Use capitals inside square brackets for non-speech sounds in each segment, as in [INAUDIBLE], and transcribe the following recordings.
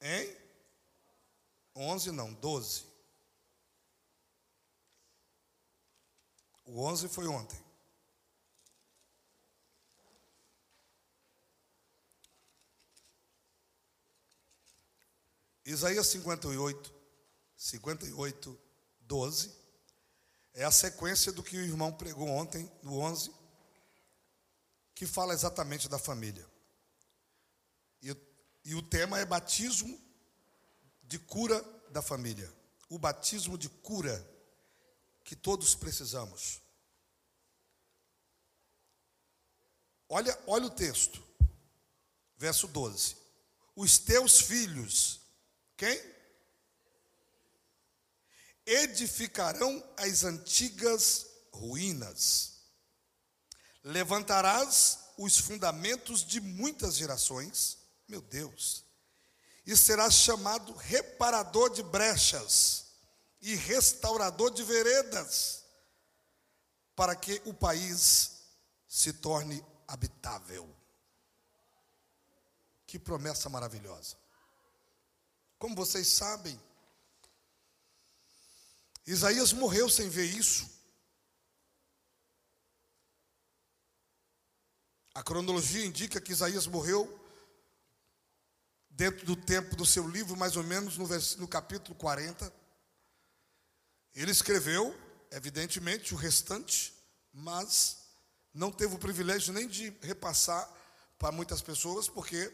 Hein? 11 não, 12. O 11 foi ontem. Isaías 58, 58, 12, é a sequência do que o irmão pregou ontem, no 11, que fala exatamente da família. E, e o tema é batismo de cura da família. O batismo de cura que todos precisamos. Olha, olha o texto, verso 12. Os teus filhos quem? Edificarão as antigas ruínas, levantarás os fundamentos de muitas gerações, meu Deus, e serás chamado reparador de brechas e restaurador de veredas, para que o país se torne habitável. Que promessa maravilhosa. Como vocês sabem, Isaías morreu sem ver isso. A cronologia indica que Isaías morreu dentro do tempo do seu livro, mais ou menos no, no capítulo 40. Ele escreveu, evidentemente, o restante, mas não teve o privilégio nem de repassar para muitas pessoas, porque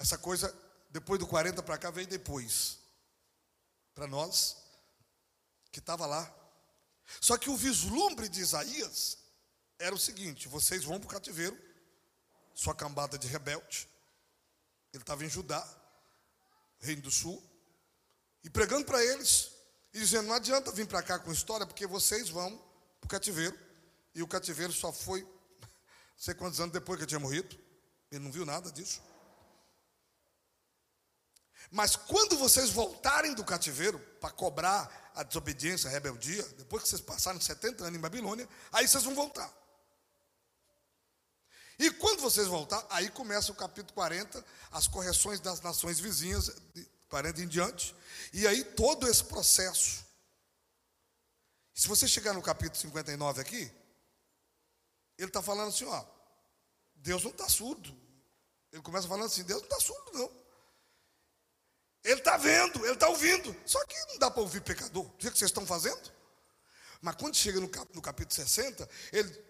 Essa coisa, depois do 40 para cá, veio depois. Para nós, que estava lá. Só que o vislumbre de Isaías era o seguinte: vocês vão para o cativeiro, sua cambada de rebelde. Ele estava em Judá, reino do sul, e pregando para eles, e dizendo: não adianta vir para cá com história, porque vocês vão para o cativeiro. E o cativeiro só foi, [LAUGHS] não sei quantos anos depois que ele tinha morrido. Ele não viu nada disso. Mas quando vocês voltarem do cativeiro para cobrar a desobediência, a rebeldia, depois que vocês passarem 70 anos em Babilônia, aí vocês vão voltar. E quando vocês voltar, aí começa o capítulo 40, as correções das nações vizinhas, 40 em diante, e aí todo esse processo. Se você chegar no capítulo 59 aqui, ele está falando assim, ó, Deus não está surdo. Ele começa falando assim, Deus não está surdo, não. Ele está vendo, ele está ouvindo. Só que não dá para ouvir pecador. Do que vocês estão fazendo? Mas quando chega no, no capítulo 60, ele,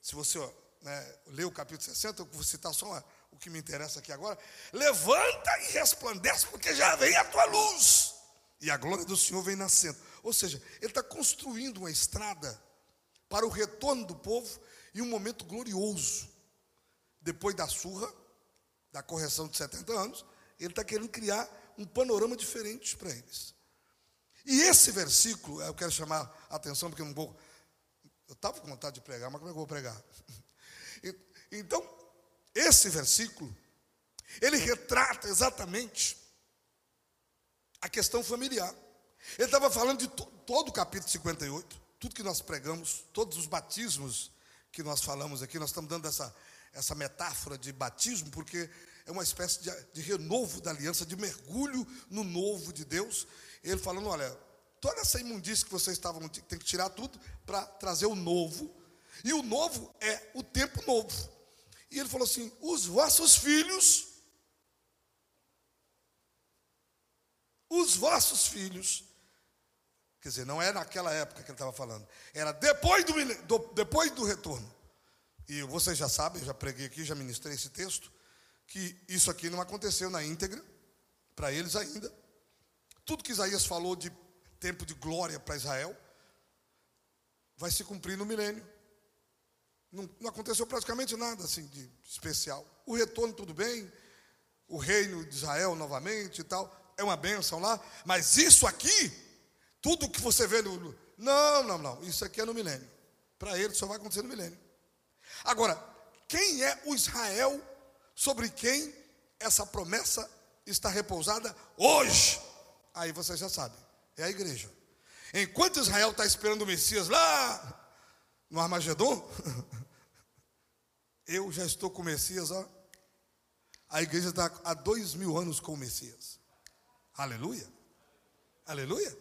se você né, lê o capítulo 60, eu vou citar só o que me interessa aqui agora. Levanta e resplandece, porque já vem a tua luz. E a glória do Senhor vem nascendo. Ou seja, ele está construindo uma estrada para o retorno do povo e um momento glorioso. Depois da surra, da correção de 70 anos, ele está querendo criar um panorama diferente para eles. E esse versículo, eu quero chamar a atenção, porque eu não vou. Eu estava com vontade de pregar, mas como é que eu vou pregar? Então, esse versículo, ele retrata exatamente a questão familiar. Ele estava falando de todo o capítulo 58, tudo que nós pregamos, todos os batismos que nós falamos aqui, nós estamos dando essa, essa metáfora de batismo, porque é uma espécie de, de renovo da aliança, de mergulho no novo de Deus. Ele falando: olha, toda essa imundícia que vocês estavam, tem que tirar tudo para trazer o novo. E o novo é o tempo novo. E ele falou assim: os vossos filhos, os vossos filhos, quer dizer, não é naquela época que ele estava falando, era depois do, do, depois do retorno. E vocês já sabem, já preguei aqui, já ministrei esse texto que isso aqui não aconteceu na íntegra, para eles ainda. Tudo que Isaías falou de tempo de glória para Israel, vai se cumprir no milênio. Não, não, aconteceu praticamente nada assim de especial. O retorno, tudo bem, o reino de Israel novamente e tal, é uma bênção lá, mas isso aqui, tudo que você vê no. Não, não, não, isso aqui é no milênio. Para ele só vai acontecer no milênio. Agora, quem é o Israel sobre quem essa promessa está repousada hoje. Aí você já sabe, é a igreja. Enquanto Israel está esperando o Messias lá no Armagedon, [LAUGHS] eu já estou com o Messias ó, A igreja está há dois mil anos com o Messias. Aleluia. Aleluia.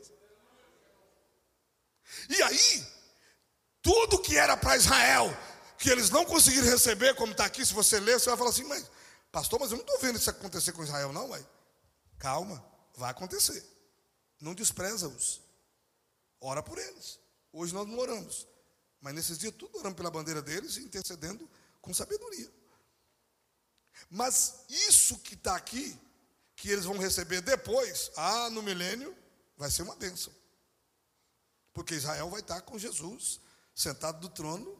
E aí, tudo que era para Israel, que eles não conseguiram receber, como está aqui, se você ler, você vai falar assim, mas, pastor, mas eu não estou vendo isso acontecer com Israel, não, ué. Calma, vai acontecer. Não despreza-os. Ora por eles. Hoje nós não oramos. Mas nesses dias tudo oramos pela bandeira deles e intercedendo com sabedoria. Mas isso que está aqui, que eles vão receber depois, ah, no milênio, vai ser uma bênção. Porque Israel vai estar com Jesus, sentado do trono,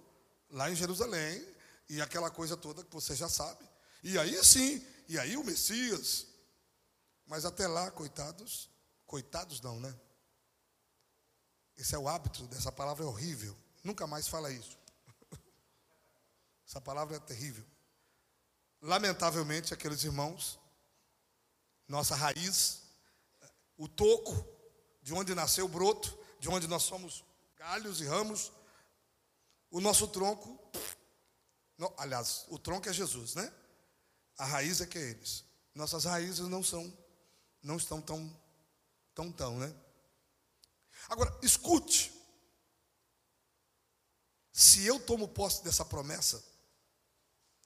lá em Jerusalém, e aquela coisa toda que você já sabe. E aí sim, e aí o Messias. Mas até lá, coitados, coitados não, né? Esse é o hábito, dessa palavra é horrível. Nunca mais fala isso. Essa palavra é terrível. Lamentavelmente, aqueles irmãos, nossa raiz, o toco, de onde nasceu o broto, de onde nós somos galhos e ramos, o nosso tronco, aliás, o tronco é Jesus, né? A raiz é que é eles. Nossas raízes não são, não estão tão, tão, tão, né? Agora, escute. Se eu tomo posse dessa promessa,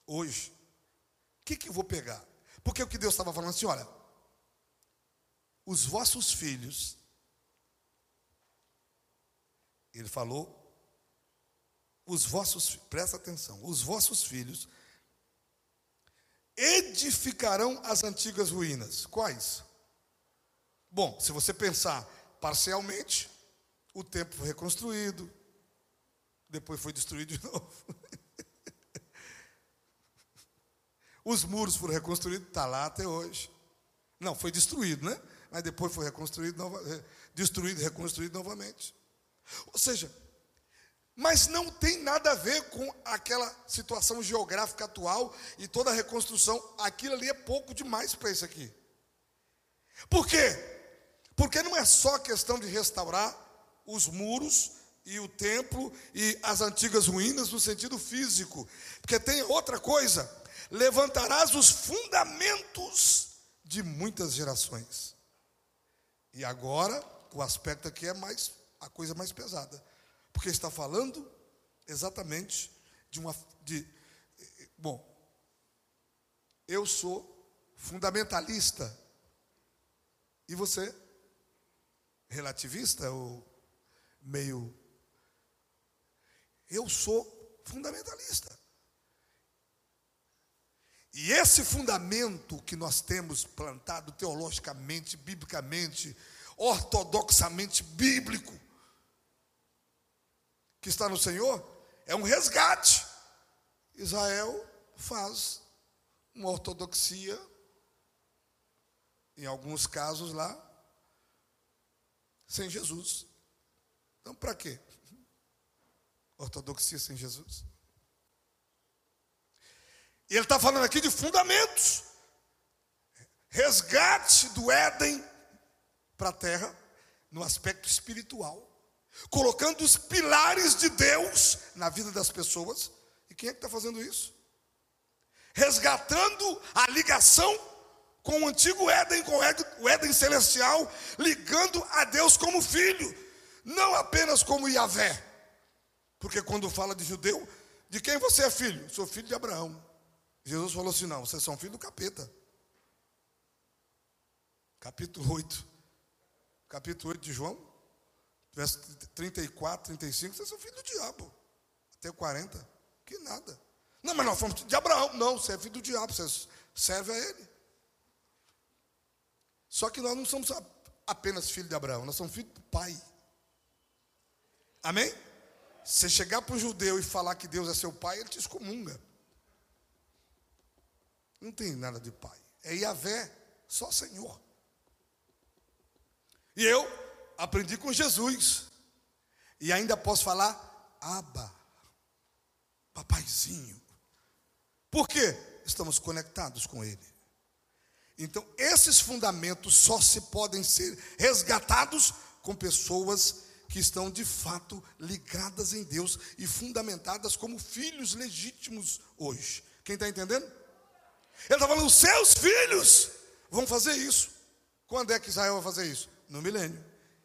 hoje, o que, que eu vou pegar? Porque o que Deus estava falando assim, olha, os vossos filhos, ele falou, os vossos, presta atenção, os vossos filhos edificarão as antigas ruínas. Quais? Bom, se você pensar parcialmente, o templo foi reconstruído, depois foi destruído de [LAUGHS] novo. Os muros foram reconstruídos, está lá até hoje. Não, foi destruído, né? Mas depois foi reconstruído, nova, destruído e reconstruído novamente. Ou seja, mas não tem nada a ver com aquela situação geográfica atual e toda a reconstrução. Aquilo ali é pouco demais para isso aqui. Por quê? Porque não é só questão de restaurar os muros e o templo e as antigas ruínas no sentido físico, porque tem outra coisa: levantarás os fundamentos de muitas gerações. E agora, o aspecto aqui é mais a coisa mais pesada, porque está falando exatamente de uma de bom, eu sou fundamentalista. E você? Relativista ou meio eu sou fundamentalista. E esse fundamento que nós temos plantado teologicamente, biblicamente, ortodoxamente bíblico, que está no Senhor, é um resgate. Israel faz uma ortodoxia, em alguns casos lá, sem Jesus. Então, para quê? Ortodoxia sem Jesus. E ele está falando aqui de fundamentos. Resgate do Éden para a terra, no aspecto espiritual. Colocando os pilares de Deus na vida das pessoas. E quem é que está fazendo isso? Resgatando a ligação com o antigo Éden, com o Éden celestial, ligando a Deus como filho, não apenas como Yahvé. Porque quando fala de judeu, de quem você é filho? Sou filho de Abraão. Jesus falou assim: não, vocês são filho do capeta. Capítulo 8. Capítulo 8 de João, verso 34, 35, vocês são filho do diabo. Até 40. Que nada. Não, mas nós fomos de Abraão. Não, você é filho do diabo, você serve a ele. Só que nós não somos apenas filho de Abraão, nós somos filho do pai. Amém? Você chegar para o judeu e falar que Deus é seu pai, ele te excomunga. Não tem nada de pai. É Yahvé, só Senhor. E eu aprendi com Jesus. E ainda posso falar Aba, papaizinho. Por quê? Estamos conectados com Ele. Então, esses fundamentos só se podem ser resgatados com pessoas que estão de fato ligadas em Deus e fundamentadas como filhos legítimos hoje. Quem está entendendo? Ele está falando, os seus filhos vão fazer isso. Quando é que Israel vai fazer isso? No milênio.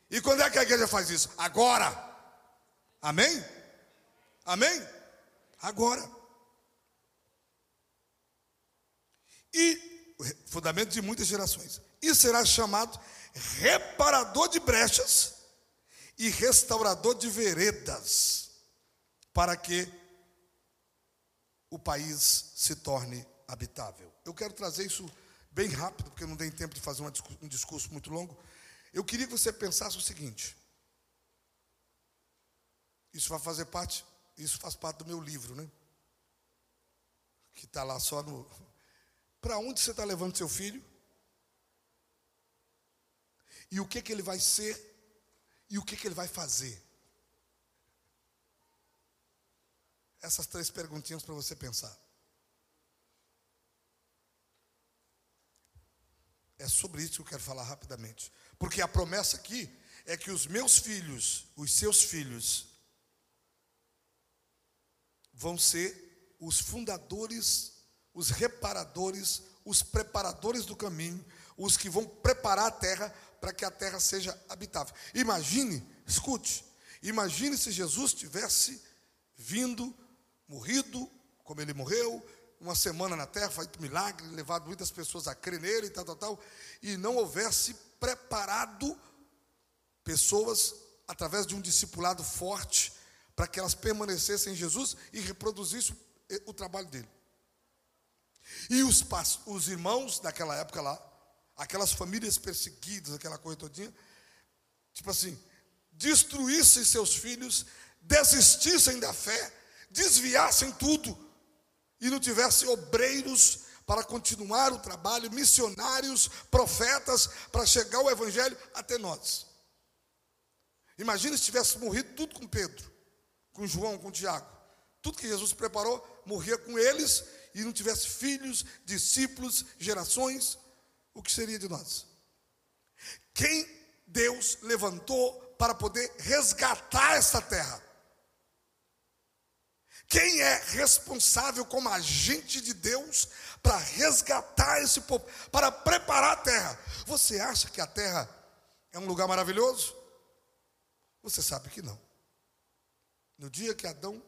E quando é que a igreja faz isso? Agora. Amém? Amém? Agora. E fundamento de muitas gerações. E será chamado reparador de brechas e restaurador de veredas, para que o país se torne habitável. Eu quero trazer isso bem rápido, porque não tem tempo de fazer um discurso muito longo. Eu queria que você pensasse o seguinte: isso vai fazer parte, isso faz parte do meu livro, né? Que está lá só no. Para onde você está levando seu filho? E o que, que ele vai ser? E o que, que ele vai fazer? Essas três perguntinhas para você pensar. É sobre isso que eu quero falar rapidamente. Porque a promessa aqui é que os meus filhos, os seus filhos, vão ser os fundadores, os reparadores, os preparadores do caminho, os que vão preparar a terra para que a terra seja habitável. Imagine, escute, imagine se Jesus tivesse vindo, morrido, como ele morreu, uma semana na terra, feito milagre, levado muitas pessoas a crer nele e tal, tal, tal, e não houvesse preparado pessoas através de um discipulado forte para que elas permanecessem em Jesus e reproduzissem o trabalho dele. E os, os irmãos daquela época lá, aquelas famílias perseguidas, aquela coisa todinha, tipo assim, destruíssem seus filhos, desistissem da fé, desviassem tudo e não tivesse obreiros para continuar o trabalho, missionários, profetas, para chegar o evangelho até nós. Imagina se tivesse morrido tudo com Pedro, com João, com Tiago. Tudo que Jesus preparou, morria com eles e não tivesse filhos, discípulos, gerações, o que seria de nós? Quem Deus levantou para poder resgatar essa terra? Quem é responsável como agente de Deus para resgatar esse povo, para preparar a terra? Você acha que a terra é um lugar maravilhoso? Você sabe que não. No dia que Adão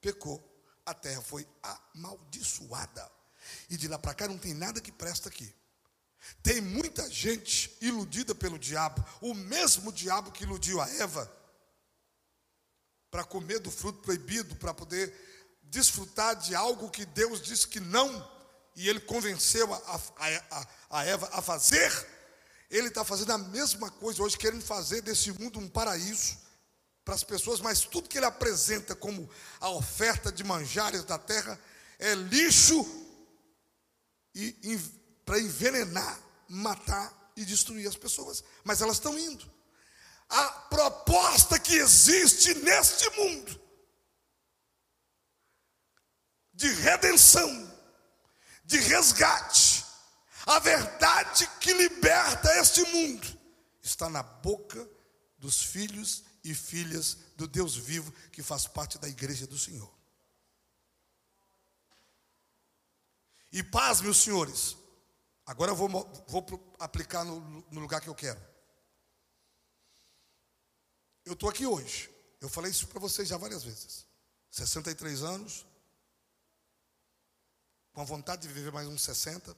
pecou, a terra foi amaldiçoada. E de lá para cá não tem nada que presta aqui. Tem muita gente iludida pelo diabo, o mesmo diabo que iludiu a Eva para comer do fruto proibido, para poder desfrutar de algo que Deus disse que não, e ele convenceu a, a, a, Eva a fazer, ele está fazendo a mesma coisa hoje, querendo fazer desse mundo um paraíso para as pessoas, mas tudo que ele apresenta como a oferta de manjares da terra é lixo e, para envenenar, matar e destruir as pessoas. Mas elas estão indo a proposta que existe neste mundo de redenção, de resgate, a verdade que liberta este mundo está na boca dos filhos e filhas do Deus vivo que faz parte da igreja do Senhor. E paz, meus senhores, agora eu vou, vou aplicar no, no lugar que eu quero. Eu estou aqui hoje. Eu falei isso para vocês já várias vezes. 63 anos, com a vontade de viver mais uns 60.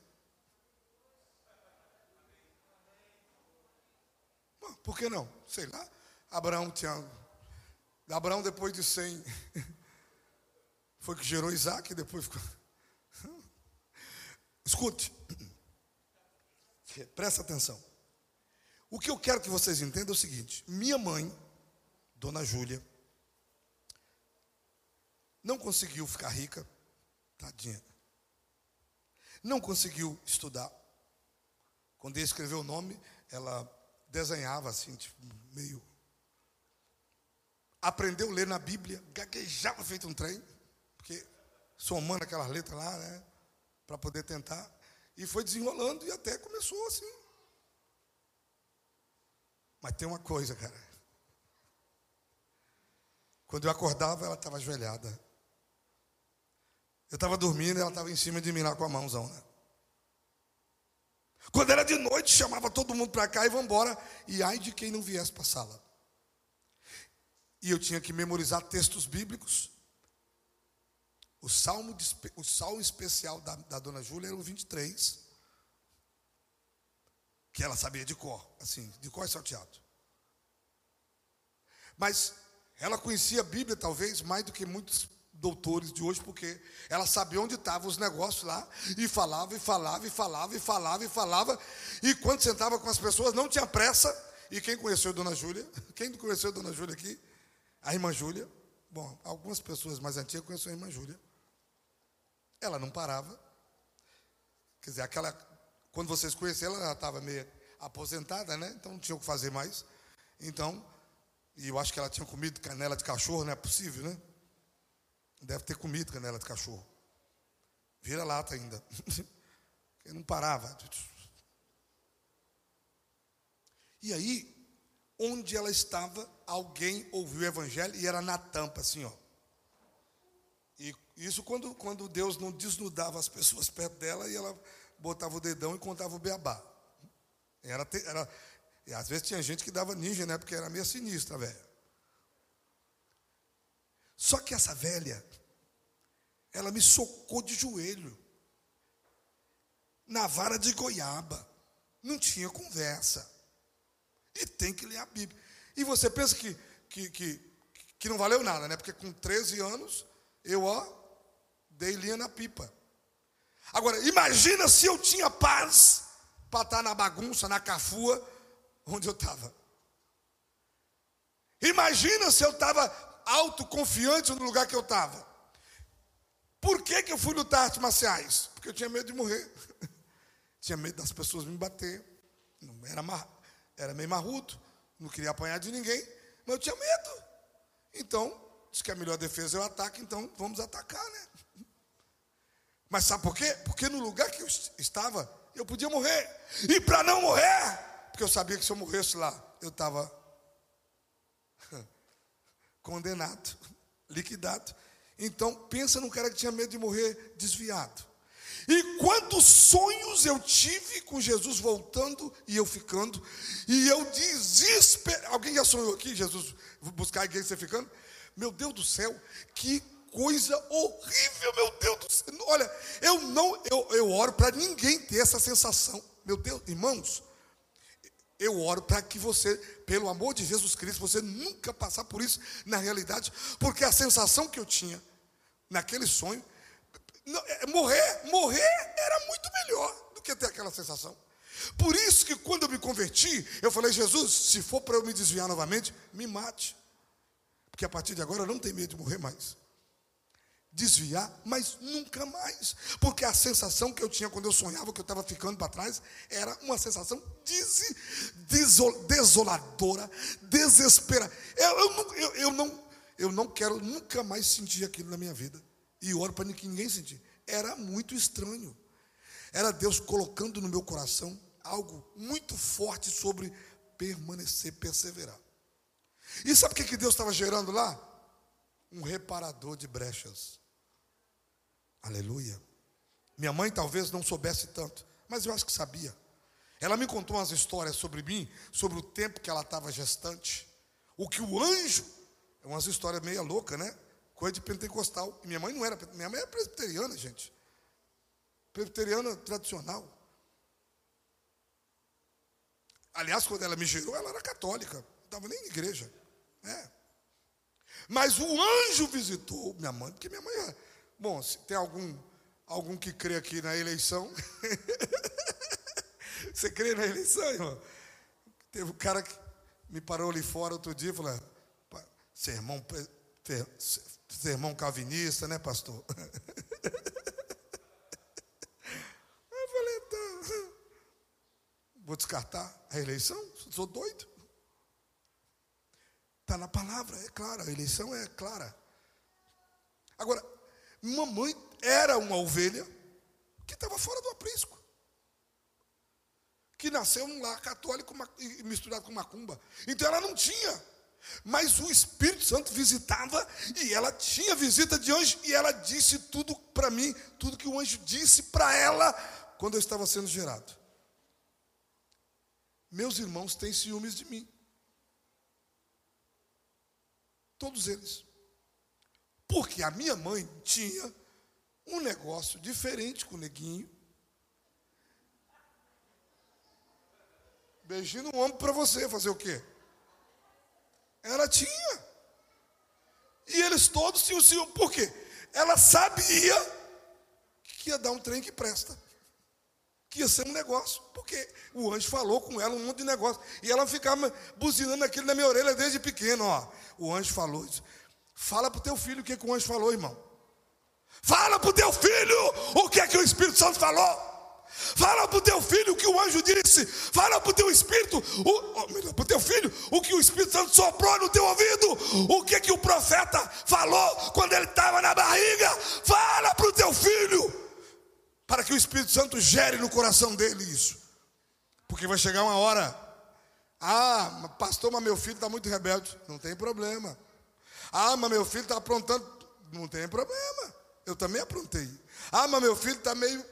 Por que não? Sei lá. Abraão tinha. Abraão, depois de 100, [LAUGHS] foi que gerou Isaac, depois ficou. [LAUGHS] Escute, presta atenção. O que eu quero que vocês entendam é o seguinte: minha mãe Dona Júlia não conseguiu ficar rica, tadinha. Não conseguiu estudar. Quando ele escreveu o nome, ela desenhava assim, tipo, meio. Aprendeu a ler na Bíblia, gaguejava feito um trem, porque somando aquelas letras lá, né? Para poder tentar. E foi desenrolando e até começou assim. Mas tem uma coisa, cara. Quando eu acordava, ela estava ajoelhada. Eu estava dormindo ela estava em cima de mim lá com a mãozão, né? Quando era de noite, chamava todo mundo para cá e vamos embora. E ai de quem não viesse para a sala. E eu tinha que memorizar textos bíblicos. O salmo, o salmo especial da, da dona Júlia era o 23. Que ela sabia de cor, assim, de cor e salteado. Mas ela conhecia a Bíblia, talvez, mais do que muitos doutores de hoje, porque ela sabia onde estavam os negócios lá, e falava, e falava, e falava, e falava, e falava, e quando sentava com as pessoas, não tinha pressa. E quem conheceu a Dona Júlia? [LAUGHS] Quem conheceu a Dona Júlia aqui? A irmã Júlia. Bom, algumas pessoas mais antigas conheceram a irmã Júlia. Ela não parava. Quer dizer, aquela. Quando vocês conheceram, ela estava meio aposentada, né? Então não tinha o que fazer mais. Então, e eu acho que ela tinha comido canela de cachorro, não é possível, né? Deve ter comido canela de cachorro. Vira lata ainda. [LAUGHS] Porque não parava. E aí, onde ela estava, alguém ouviu o evangelho e era na tampa, assim, ó. E isso quando, quando Deus não desnudava as pessoas perto dela e ela botava o dedão e contava o beabá. Era, era, e às vezes tinha gente que dava ninja, né? Porque era meio sinistra, velho. Só que essa velha, ela me socou de joelho, na vara de goiaba, não tinha conversa, e tem que ler a Bíblia. E você pensa que, que, que, que não valeu nada, né? Porque com 13 anos, eu, ó, dei linha na pipa. Agora, imagina se eu tinha paz para estar na bagunça, na cafua, onde eu estava. Imagina se eu estava autoconfiante no lugar que eu estava. Por que, que eu fui lutar artes marciais? Porque eu tinha medo de morrer. [LAUGHS] tinha medo das pessoas me bater. Não era, mar, era meio marrudo. Não queria apanhar de ninguém. Mas eu tinha medo. Então, diz que a melhor defesa é o ataque, então vamos atacar, né? Mas sabe por quê? Porque no lugar que eu estava, eu podia morrer. E para não morrer, porque eu sabia que se eu morresse lá, eu estava [LAUGHS] condenado, [LAUGHS] liquidado. Então, pensa num cara que tinha medo de morrer desviado. E quantos sonhos eu tive com Jesus voltando e eu ficando, e eu desespero. Alguém já sonhou aqui, Jesus, buscar alguém você ficando? Meu Deus do céu, que coisa horrível, meu Deus do céu. Olha, eu não, eu, eu oro para ninguém ter essa sensação. Meu Deus, irmãos, eu oro para que você, pelo amor de Jesus Cristo, você nunca passar por isso na realidade, porque a sensação que eu tinha naquele sonho, é, morrer, morrer era muito melhor do que ter aquela sensação. Por isso que quando eu me converti, eu falei, Jesus, se for para eu me desviar novamente, me mate. Porque a partir de agora eu não tenho medo de morrer mais desviar, mas nunca mais. Porque a sensação que eu tinha quando eu sonhava que eu estava ficando para trás era uma sensação des, desol, desoladora, desesperadora. Eu, eu, eu, eu, não, eu não quero nunca mais sentir aquilo na minha vida. E oro para ninguém sentir. Era muito estranho. Era Deus colocando no meu coração algo muito forte sobre permanecer, perseverar. E sabe o que Deus estava gerando lá? Um reparador de brechas. Aleluia. Minha mãe talvez não soubesse tanto, mas eu acho que sabia. Ela me contou umas histórias sobre mim, sobre o tempo que ela estava gestante. O que o anjo, é umas histórias meia louca, né? Coisa de pentecostal. Minha mãe não era, minha mãe era presbiteriana, gente. Presbiteriana tradicional. Aliás, quando ela me gerou, ela era católica, não estava nem em igreja. É. Mas o anjo visitou minha mãe, porque minha mãe era Bom, se tem algum, algum que crê aqui na eleição. [LAUGHS] Você crê na eleição, irmão? Teve um cara que me parou ali fora outro dia e falou: sermão, sermão calvinista, né, pastor? [LAUGHS] Eu falei: tá. Vou descartar a eleição? Sou doido. Está na palavra, é clara, a eleição é clara. Agora, Mamãe era uma ovelha que estava fora do aprisco. Que nasceu num lar católico misturado com macumba. Então ela não tinha Mas o Espírito Santo visitava e ela tinha visita de anjo e ela disse tudo para mim, tudo que o anjo disse para ela quando eu estava sendo gerado. Meus irmãos têm ciúmes de mim. Todos eles. Porque a minha mãe tinha um negócio diferente com o neguinho. Beijinho no ombro para você, fazer o quê? Ela tinha. E eles todos tinham ciúme. Por quê? Ela sabia que ia dar um trem que presta. Que ia ser um negócio. Porque o anjo falou com ela um monte de negócio. E ela ficava buzinando aquilo na minha orelha desde pequeno. Ó. O anjo falou isso. Fala para o teu filho o que, que o anjo falou, irmão. Fala para o teu filho o que que o Espírito Santo falou. Fala para o teu filho o que o anjo disse. Fala para o teu espírito, para o teu filho, o que o Espírito Santo soprou no teu ouvido. O que que o profeta falou quando ele estava na barriga. Fala para o teu filho, para que o Espírito Santo gere no coração dele isso. Porque vai chegar uma hora. Ah, pastor, mas meu filho está muito rebelde. Não tem problema. Ah, mas meu filho está aprontando. Não tem problema. Eu também aprontei. Ah, mas meu filho está meio.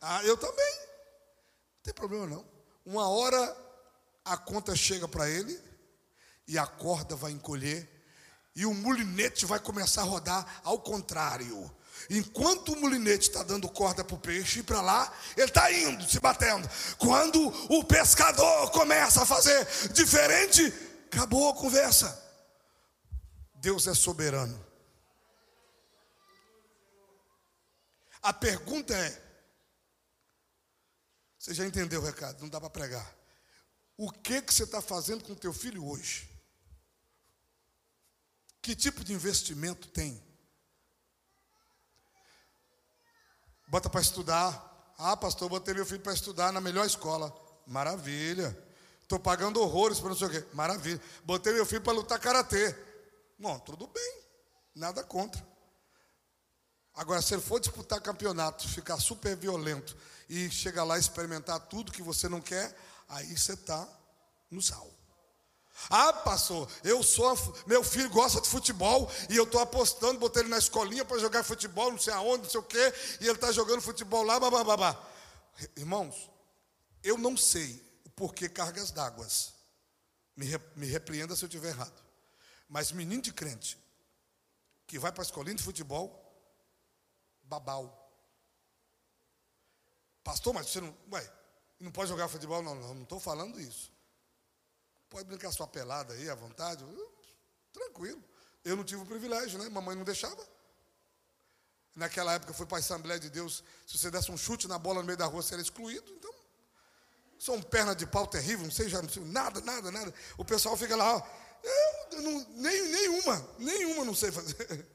Ah, eu também. Não tem problema não. Uma hora a conta chega para ele e a corda vai encolher e o mulinete vai começar a rodar ao contrário. Enquanto o mulinete está dando corda para o peixe e para lá, ele está indo, se batendo. Quando o pescador começa a fazer diferente, acabou a conversa. Deus é soberano. A pergunta é: você já entendeu o recado, não dá para pregar. O que, que você está fazendo com teu filho hoje? Que tipo de investimento tem? Bota para estudar. Ah, pastor, botei meu filho para estudar na melhor escola. Maravilha. Estou pagando horrores para não sei o quê. Maravilha. Botei meu filho para lutar karatê. Bom, tudo bem. Nada contra. Agora, se ele for disputar campeonato, ficar super violento e chegar lá e experimentar tudo que você não quer, aí você está no sal. Ah, pastor, eu sou, meu filho gosta de futebol e eu estou apostando, botei ele na escolinha para jogar futebol, não sei aonde, não sei o quê, e ele está jogando futebol lá, babá. Irmãos, eu não sei o porquê cargas d'água. Me, me repreenda se eu estiver errado. Mas menino de crente que vai para a escolinha de futebol, babau. Pastor, mas você não. Ué, não pode jogar futebol? Não, não estou falando isso. Pode brincar sua pelada aí à vontade. Tranquilo. Eu não tive o privilégio, né? Mamãe não deixava. Naquela época eu fui para a Assembleia de Deus. Se você desse um chute na bola no meio da rua, você era excluído. Então, sou um perna de pau terrível, não sei, já não sei, nada, nada, nada. O pessoal fica lá, ó, eu, não, nem, nenhuma, nenhuma não sei fazer.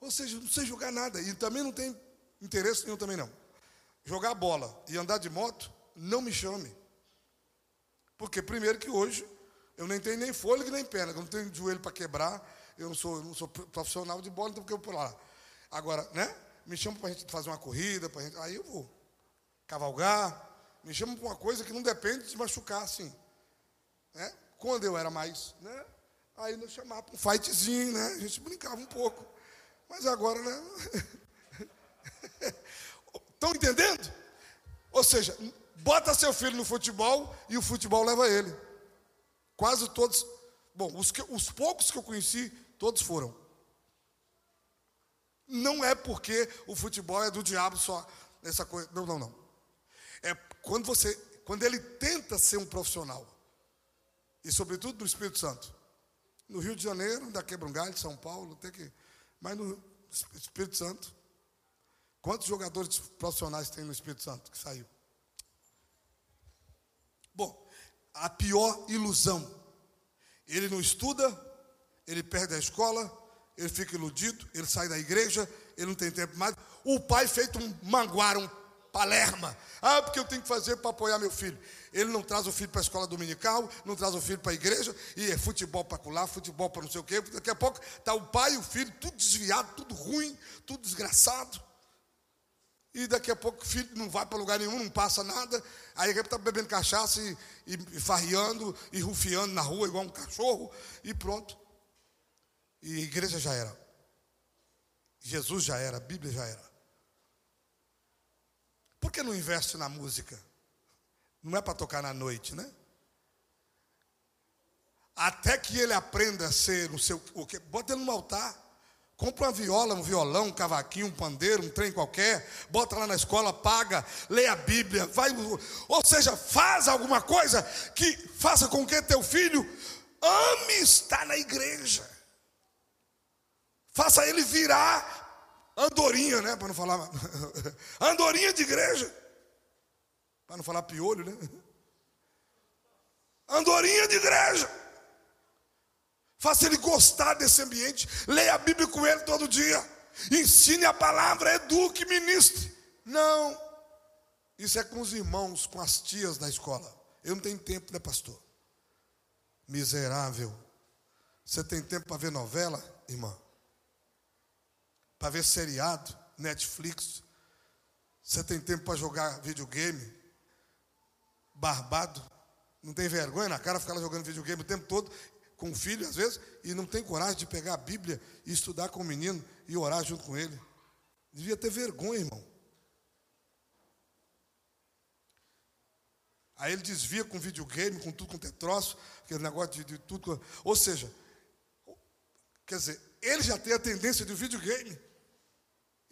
Ou seja, não sei jogar nada. E também não tem interesse nenhum também não. Jogar bola e andar de moto, não me chame. Porque primeiro que hoje eu nem tenho nem fôlego nem perna, eu não tenho joelho para quebrar, eu não sou, eu não sou profissional de bola, então porque eu vou lá. Agora, né? Me chama para a gente fazer uma corrida, pra gente, aí eu vou. Cavalgar, me chama para uma coisa que não depende de machucar assim. Né? Quando eu era mais, né? Aí nos chamava para um fightzinho, né? A gente brincava um pouco. Mas agora, né? [LAUGHS] Estão entendendo? Ou seja, bota seu filho no futebol e o futebol leva ele. Quase todos. Bom, os, que, os poucos que eu conheci, todos foram. Não é porque o futebol é do diabo só, essa coisa. Não, não, não. É quando você, quando ele tenta ser um profissional, e sobretudo no Espírito Santo. No Rio de Janeiro, da quebra um galho, São Paulo, tem que. Mas no Espírito Santo. Quantos jogadores profissionais tem no Espírito Santo que saiu? Bom, a pior ilusão. Ele não estuda, ele perde a escola, ele fica iludido, ele sai da igreja, ele não tem tempo mais. O pai feito um manguar, um palerma. Ah, porque eu tenho que fazer para apoiar meu filho. Ele não traz o filho para a escola dominical, não traz o filho para a igreja, e é futebol para colar, futebol para não sei o quê. Daqui a pouco está o pai e o filho, tudo desviado, tudo ruim, tudo desgraçado. E daqui a pouco o filho não vai para lugar nenhum, não passa nada. Aí está bebendo cachaça e, e, e farriando e rufiando na rua igual um cachorro. E pronto. E a igreja já era. Jesus já era, a Bíblia já era. Por que não investe na música? Não é para tocar na noite, né? Até que ele aprenda a ser o seu. O que, bota ele no altar. Compra uma viola, um violão, um cavaquinho, um pandeiro, um trem qualquer, bota lá na escola, paga, lê a Bíblia, vai, ou seja, faz alguma coisa que faça com que teu filho ame estar na igreja. Faça ele virar andorinha, né, para não falar [LAUGHS] andorinha de igreja. Para não falar piolho, né? Andorinha de igreja. Faça ele gostar desse ambiente. Leia a Bíblia com ele todo dia. Ensine a palavra, eduque, ministre. Não. Isso é com os irmãos, com as tias da escola. Eu não tenho tempo, né, pastor? Miserável. Você tem tempo para ver novela, irmã? Para ver seriado, Netflix? Você tem tempo para jogar videogame? Barbado? Não tem vergonha na cara ficar jogando videogame o tempo todo com o filho, às vezes, e não tem coragem de pegar a Bíblia e estudar com o menino e orar junto com ele. Devia ter vergonha, irmão. Aí ele desvia com videogame, com tudo quanto é troço, aquele negócio de, de tudo. Ou seja, quer dizer, ele já tem a tendência de videogame.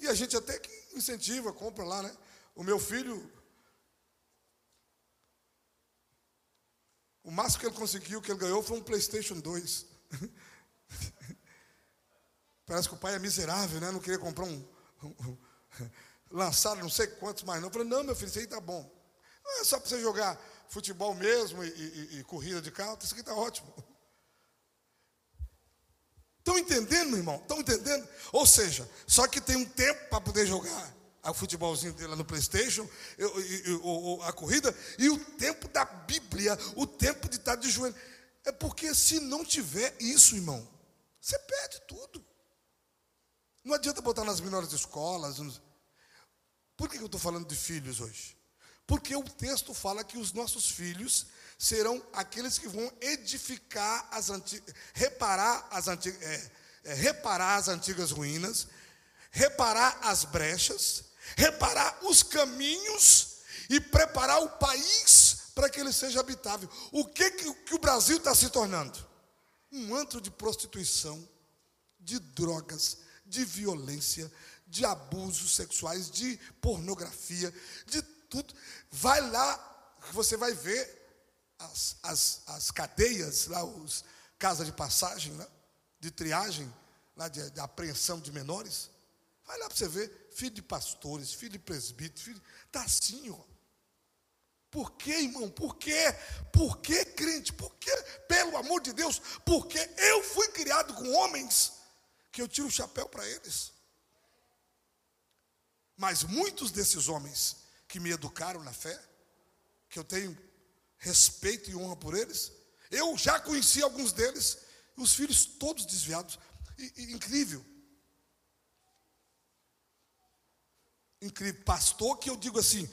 E a gente até que incentiva, compra lá, né? O meu filho O máximo que ele conseguiu, que ele ganhou, foi um PlayStation 2. [LAUGHS] Parece que o pai é miserável, né? Não queria comprar um. um, [LAUGHS] lançado não sei quantos mais não. Eu falei, não, meu filho, isso aí tá bom. Não é só para você jogar futebol mesmo e, e, e corrida de carro, isso aqui está ótimo. [LAUGHS] Estão entendendo, meu irmão? Estão entendendo? Ou seja, só que tem um tempo para poder jogar o futebolzinho dele lá no Playstation, eu, eu, eu, a corrida, e o tempo da Bíblia, o tempo de estar de joelho. É porque se não tiver isso, irmão, você perde tudo. Não adianta botar nas menores escolas. Por que eu estou falando de filhos hoje? Porque o texto fala que os nossos filhos serão aqueles que vão edificar as antigas, reparar as antigas, é, é, reparar as antigas ruínas, reparar as brechas, reparar os caminhos e preparar o país para que ele seja habitável. O que, que, que o Brasil está se tornando? Um antro de prostituição, de drogas, de violência, de abusos sexuais, de pornografia, de tudo. Vai lá, você vai ver as, as, as cadeias, lá, os casas de passagem, lá, de triagem, lá de, de apreensão de menores. Vai lá para você ver filho de pastores, filho de presbíteros, filho. Está assim, ó. Por que, irmão? Por quê? Por que, crente? Por que, pelo amor de Deus? Porque eu fui criado com homens que eu tiro o chapéu para eles. Mas muitos desses homens que me educaram na fé, que eu tenho respeito e honra por eles, eu já conheci alguns deles, os filhos todos desviados. E, e, incrível. incrível. Pastor que eu digo assim,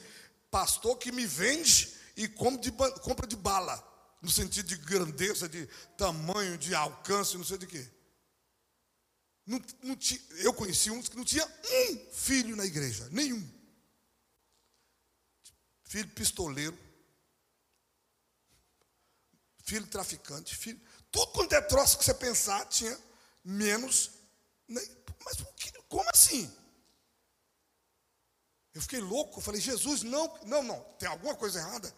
pastor que me vende e de, compra de bala, no sentido de grandeza, de tamanho, de alcance, não sei de quê. Não, não eu conheci uns que não tinha um filho na igreja, nenhum. Filho pistoleiro, filho traficante, filho, tudo quanto é troço que você pensar tinha menos. Mas como assim? Eu fiquei louco, eu falei, Jesus, não, não, não, tem alguma coisa errada.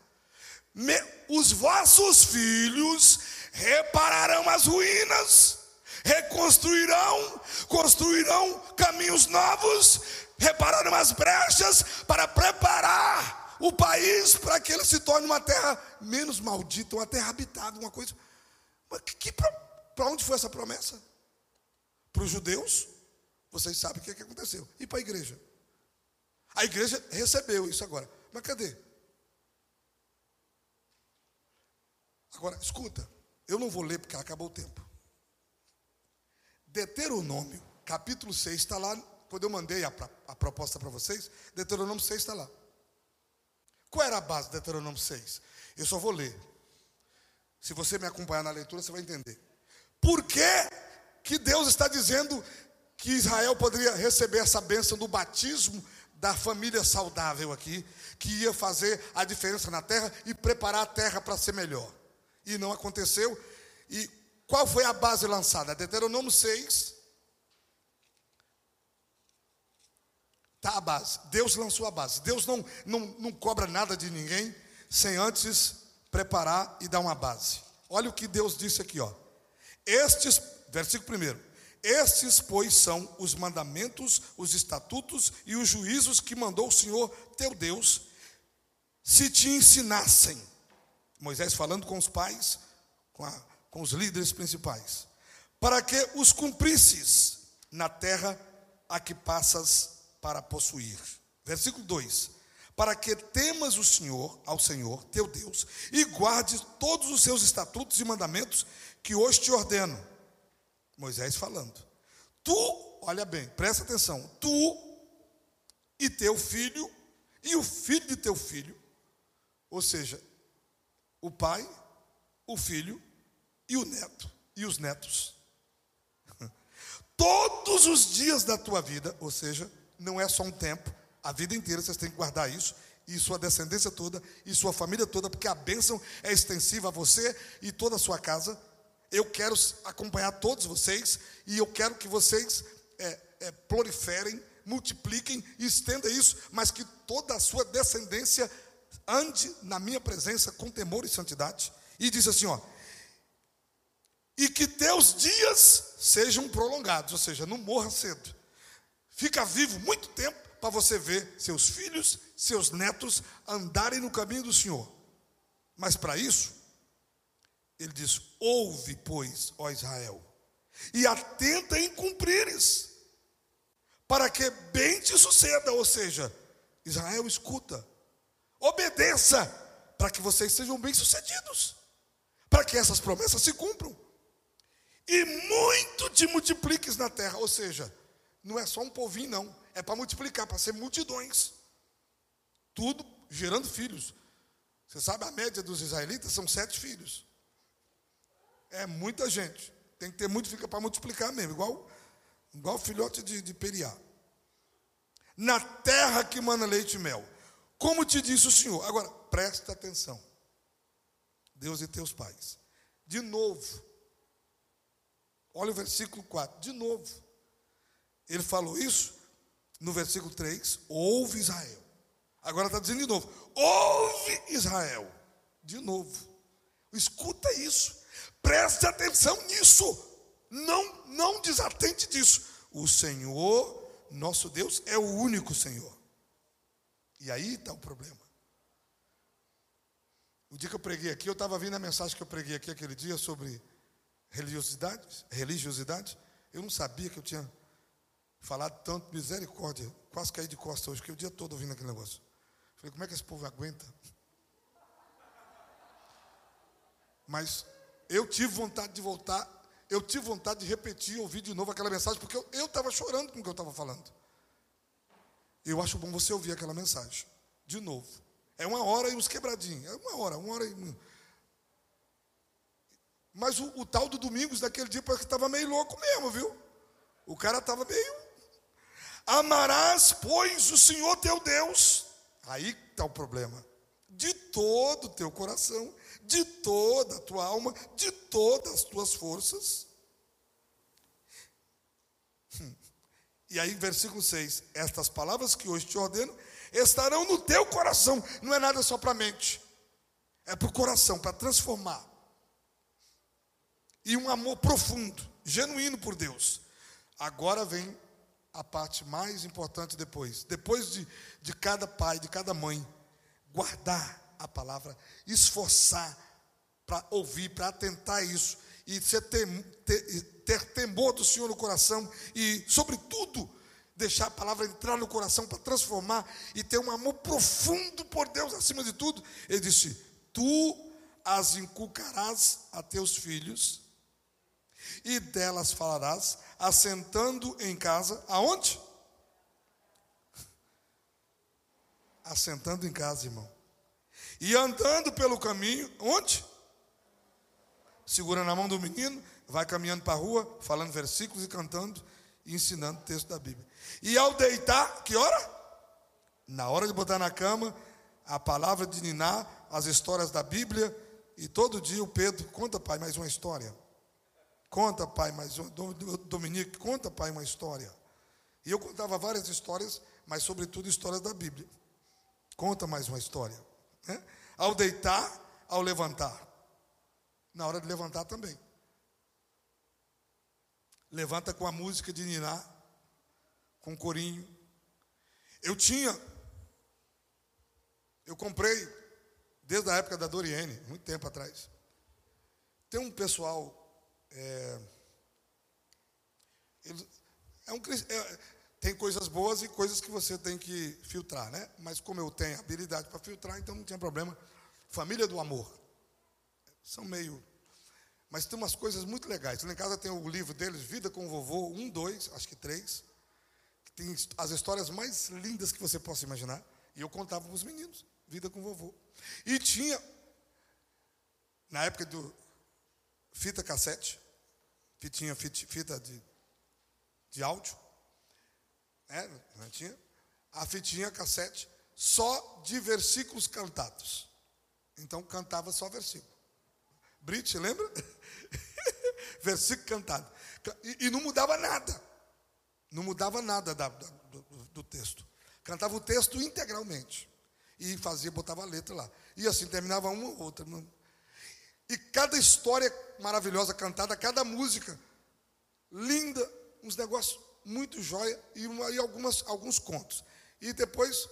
Me, os vossos filhos repararão as ruínas, reconstruirão, construirão caminhos novos, repararão as brechas para preparar o país para que ele se torne uma terra menos maldita, uma terra habitada, uma coisa. Mas que, para onde foi essa promessa? Para os judeus, vocês sabem o que, é que aconteceu. E para a igreja? A igreja recebeu isso agora. Mas cadê? Agora, escuta, eu não vou ler porque acabou o tempo. Deuteronômio, capítulo 6, está lá quando eu mandei a, a proposta para vocês, Deuteronômio 6 está lá. Qual era a base do Deuteronômio 6? Eu só vou ler. Se você me acompanhar na leitura, você vai entender. Por que, que Deus está dizendo que Israel poderia receber essa bênção do batismo da família saudável aqui, que ia fazer a diferença na terra e preparar a terra para ser melhor? E não aconteceu. E qual foi a base lançada? Deuteronômio 6. Está a base. Deus lançou a base. Deus não, não, não cobra nada de ninguém sem antes preparar e dar uma base. Olha o que Deus disse aqui, ó. Estes, versículo primeiro. Estes, pois, são os mandamentos, os estatutos e os juízos que mandou o Senhor teu Deus, se te ensinassem. Moisés falando com os pais, com, a, com os líderes principais, para que os cumprisses na terra a que passas para possuir. Versículo 2: Para que temas o Senhor, ao Senhor teu Deus, e guardes todos os seus estatutos e mandamentos que hoje te ordeno. Moisés falando. Tu, olha bem, presta atenção, tu e teu filho e o filho de teu filho, ou seja, o pai, o filho e o neto e os netos. [LAUGHS] Todos os dias da tua vida, ou seja, não é só um tempo, a vida inteira vocês têm que guardar isso, e sua descendência toda, e sua família toda, porque a bênção é extensiva a você e toda a sua casa. Eu quero acompanhar todos vocês, e eu quero que vocês é, é, proliferem, multipliquem e estendam isso, mas que toda a sua descendência ande na minha presença com temor e santidade. E diz assim: ó, e que teus dias sejam prolongados, ou seja, não morra cedo. Fica vivo muito tempo para você ver seus filhos, seus netos andarem no caminho do Senhor. Mas para isso, ele diz: Ouve, pois, ó Israel, e atenta em cumprires, para que bem te suceda. Ou seja, Israel escuta, obedeça, para que vocês sejam bem-sucedidos, para que essas promessas se cumpram, e muito te multipliques na terra. Ou seja, não é só um povinho, não. É para multiplicar, para ser multidões. Tudo gerando filhos. Você sabe a média dos israelitas são sete filhos. É muita gente. Tem que ter muito fica para multiplicar mesmo, igual, igual filhote de, de periá. Na terra que mana leite e mel. Como te disse o Senhor. Agora, presta atenção. Deus e teus pais. De novo. Olha o versículo 4. De novo. Ele falou isso no versículo 3, ouve Israel. Agora está dizendo de novo, ouve Israel. De novo. Escuta isso. Preste atenção nisso. Não, não desatente disso. O Senhor, nosso Deus, é o único Senhor. E aí está o problema. O dia que eu preguei aqui, eu estava vendo a mensagem que eu preguei aqui aquele dia sobre religiosidade, religiosidade. Eu não sabia que eu tinha Falar tanto, misericórdia. Quase caí de costas hoje, que o dia todo ouvindo aquele negócio. Falei, como é que esse povo aguenta? Mas eu tive vontade de voltar, eu tive vontade de repetir, ouvir de novo aquela mensagem, porque eu estava chorando com o que eu estava falando. Eu acho bom você ouvir aquela mensagem, de novo. É uma hora e uns quebradinhos. É uma hora, uma hora e. Mas o, o tal do Domingos daquele dia parece que estava meio louco mesmo, viu? O cara estava meio Amarás, pois, o Senhor teu Deus. Aí está o problema. De todo o teu coração, de toda a tua alma, de todas as tuas forças. Hum. E aí, versículo 6: Estas palavras que hoje te ordeno estarão no teu coração. Não é nada só para a mente, é para o coração, para transformar. E um amor profundo, genuíno por Deus. Agora vem a parte mais importante depois. Depois de, de cada pai, de cada mãe, guardar a palavra, esforçar para ouvir, para atentar isso, e ser tem, ter, ter temor do Senhor no coração, e, sobretudo, deixar a palavra entrar no coração para transformar e ter um amor profundo por Deus acima de tudo. Ele disse: Tu as inculcarás a teus filhos, e delas falarás, assentando em casa, aonde? Assentando em casa, irmão. E andando pelo caminho, onde? Segurando a mão do menino, vai caminhando para a rua, falando versículos e cantando, e ensinando o texto da Bíblia. E ao deitar, que hora? Na hora de botar na cama, a palavra de Niná, as histórias da Bíblia, e todo dia o Pedro conta, pai, mais uma história. Conta, pai, mais uma. Dominique, conta, pai, uma história. E eu contava várias histórias, mas sobretudo histórias da Bíblia. Conta mais uma história. Né? Ao deitar, ao levantar. Na hora de levantar também. Levanta com a música de Niná, com corinho. Eu tinha, eu comprei, desde a época da Doriene, muito tempo atrás. Tem um pessoal, é, é um, é, tem coisas boas e coisas que você tem que filtrar, né? Mas como eu tenho habilidade para filtrar, então não tinha problema. Família do amor. São meio. Mas tem umas coisas muito legais. Lá em casa tem o livro deles, Vida com Vovô, um, dois, acho que três. Que tem as histórias mais lindas que você possa imaginar. E eu contava para os meninos, Vida com Vovô. E tinha, na época do fita cassete, que tinha fita de, de áudio, é, não tinha? A fitinha cassete só de versículos cantados. Então cantava só versículo. Brit, lembra? [LAUGHS] versículo cantado. E, e, não mudava nada. Não mudava nada da, da, do, do, texto. Cantava o texto integralmente. E fazia, botava a letra lá. E assim terminava uma ou outra. E cada história maravilhosa cantada, cada música linda, uns negócios muito jóia e, uma, e algumas, alguns contos. E depois,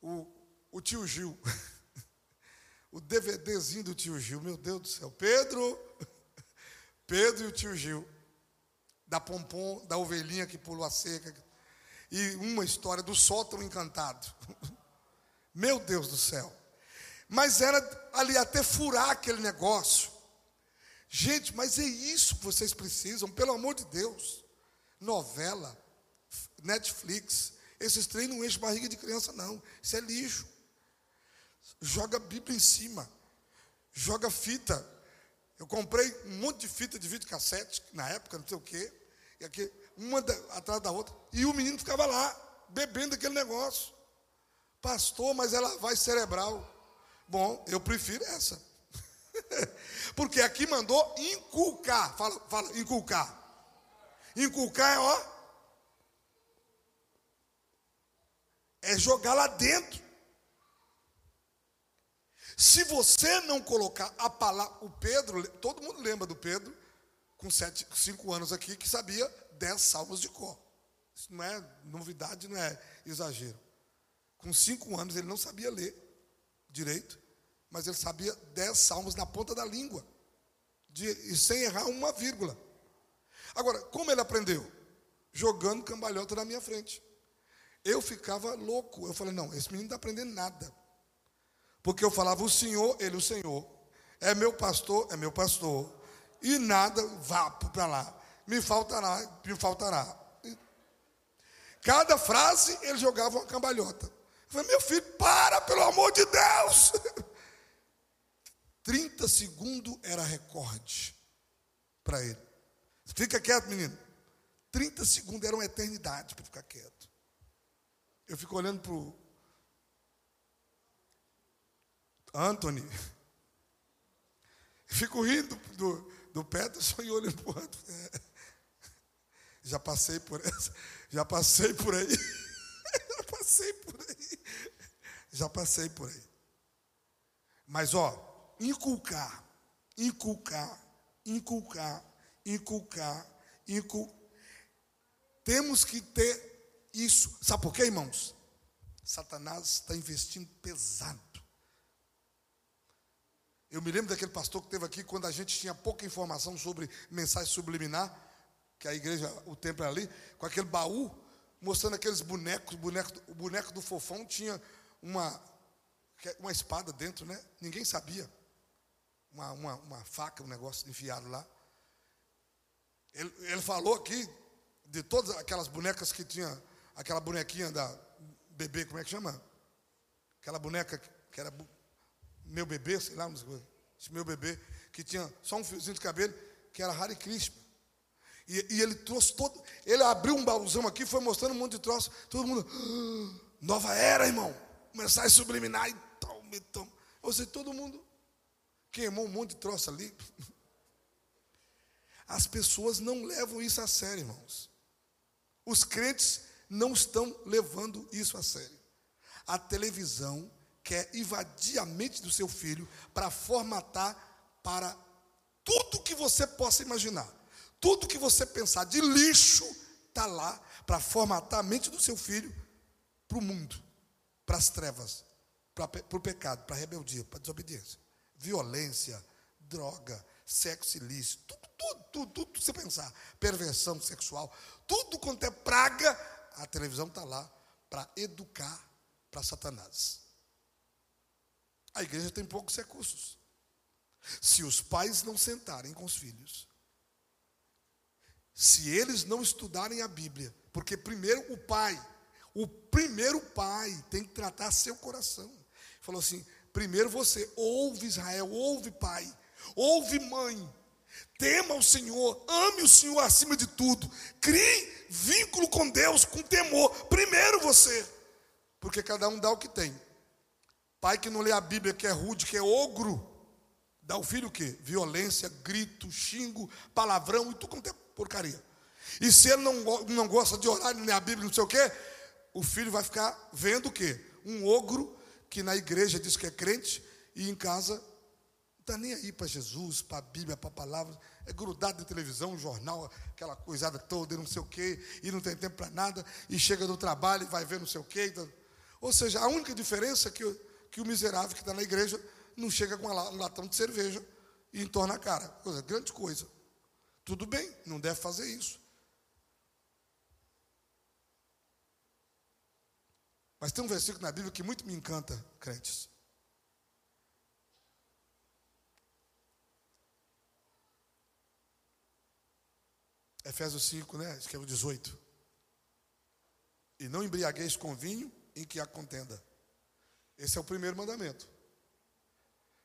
o, o tio Gil, [LAUGHS] o DVDzinho do tio Gil, meu Deus do céu, Pedro, [LAUGHS] Pedro e o tio Gil, da pompom, da ovelhinha que pulou a seca, e uma história do sótão encantado. [LAUGHS] Meu Deus do céu. Mas era ali até furar aquele negócio. Gente, mas é isso que vocês precisam, pelo amor de Deus novela, Netflix. Esses trem não enchem barriga de criança, não. Isso é lixo. Joga Bíblia em cima. Joga fita. Eu comprei um monte de fita de videocassete, na época, não sei o quê. E aqui, uma da, atrás da outra. E o menino ficava lá, bebendo aquele negócio. Pastor, mas ela vai cerebral. Bom, eu prefiro essa. [LAUGHS] Porque aqui mandou inculcar. Fala, fala, inculcar. Inculcar é, ó, é jogar lá dentro. Se você não colocar a palavra, o Pedro, todo mundo lembra do Pedro, com sete, cinco anos aqui, que sabia dez salmos de cor. Isso não é novidade, não é exagero. Com cinco anos ele não sabia ler direito, mas ele sabia dez salmos na ponta da língua, de, e sem errar uma vírgula. Agora, como ele aprendeu? Jogando cambalhota na minha frente. Eu ficava louco. Eu falei, não, esse menino não está aprendendo nada. Porque eu falava, o Senhor, ele, o Senhor. É meu pastor, é meu pastor. E nada vá para lá. Me faltará, me faltará. Cada frase ele jogava uma cambalhota. Eu falei, meu filho, para, pelo amor de Deus. 30 segundos era recorde para ele. Fica quieto, menino. 30 segundos era uma eternidade para ficar quieto. Eu fico olhando para o Anthony. Fico rindo do, do Peterson e olhando para o Anthony. É. Já passei por essa. Já passei por aí. [LAUGHS] Já passei por aí. Já passei por aí. Mas, ó, inculcar, inculcar, inculcar inculcar, inculcar. Temos que ter isso. Sabe por quê, irmãos? Satanás está investindo pesado. Eu me lembro daquele pastor que teve aqui quando a gente tinha pouca informação sobre mensagem subliminar, que a igreja, o templo era ali, com aquele baú, mostrando aqueles bonecos, boneco, o boneco do fofão tinha uma, uma espada dentro, né? Ninguém sabia. Uma, uma, uma faca, um negócio enfiado lá. Ele, ele falou aqui de todas aquelas bonecas que tinha, aquela bonequinha da bebê, como é que chama? aquela boneca que era meu bebê, sei lá, meu bebê, que tinha só um fiozinho de cabelo, que era Hare Krishna. E, e, ele trouxe todo, ele abriu um baúzão aqui, foi mostrando um monte de troço, todo mundo, ah, nova era, irmão, mensagem subliminar e tal, então. Ou seja, todo mundo queimou um monte de troço ali. [LAUGHS] As pessoas não levam isso a sério, irmãos. Os crentes não estão levando isso a sério. A televisão quer invadir a mente do seu filho para formatar para tudo que você possa imaginar. Tudo que você pensar de lixo está lá para formatar a mente do seu filho para o mundo, para as trevas, para o pecado, para a rebeldia, para a desobediência. Violência, droga, sexo ilícito, tudo, tudo, tudo, tudo que você pensar, perversão sexual, tudo quanto é praga, a televisão está lá para educar para Satanás. A igreja tem poucos recursos. Se os pais não sentarem com os filhos, se eles não estudarem a Bíblia, porque primeiro o pai, o primeiro pai tem que tratar seu coração. Falou assim: primeiro você ouve Israel, ouve pai, ouve mãe, tema o Senhor, ame o Senhor acima de tudo, crie vínculo com Deus com temor. Primeiro você, porque cada um dá o que tem. Pai que não lê a Bíblia, que é rude, que é ogro, dá ao filho o quê? Violência, grito, xingo, palavrão e tudo quanto é porcaria. E se ele não, não gosta de orar, nem a Bíblia, não sei o quê, o filho vai ficar vendo o quê? Um ogro que na igreja diz que é crente e em casa não está nem aí para Jesus, para a Bíblia, para a palavra, é grudado na televisão, jornal, aquela coisada toda, não sei o quê, e não tem tempo para nada, e chega do trabalho e vai ver não sei o quê. Então... Ou seja, a única diferença é que, que o miserável que está na igreja não chega com um latão de cerveja e entorna a cara. Coisa, grande coisa. Tudo bem, não deve fazer isso. Mas tem um versículo na Bíblia que muito me encanta, crentes. Efésios 5, né? Acho que é o 18. E não embriagueis com vinho em que há contenda. Esse é o primeiro mandamento.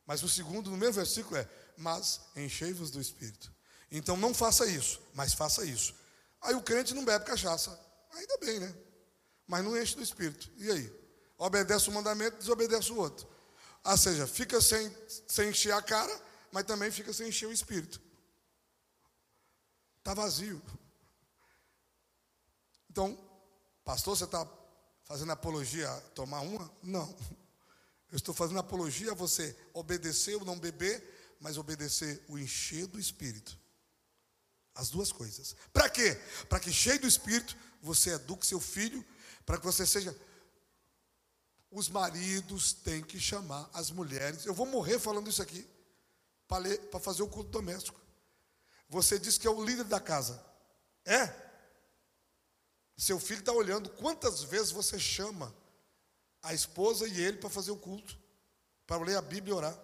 Mas o segundo, no mesmo versículo, é: Mas enchei-vos do Espírito. Então não faça isso, mas faça isso. Aí o crente não bebe cachaça. Ainda bem, né? Mas não enche do espírito. E aí? Obedece o mandamento, desobedece o outro. Ou seja, fica sem, sem encher a cara, mas também fica sem encher o espírito. Está vazio. Então, pastor, você está fazendo apologia a tomar uma? Não. Eu estou fazendo apologia a você obedecer ou não beber, mas obedecer o encher do espírito. As duas coisas. Para quê? Para que cheio do Espírito você eduque seu filho, para que você seja. Os maridos têm que chamar as mulheres. Eu vou morrer falando isso aqui, para fazer o culto doméstico. Você diz que é o líder da casa. É? Seu filho está olhando quantas vezes você chama a esposa e ele para fazer o culto, para ler a Bíblia e orar.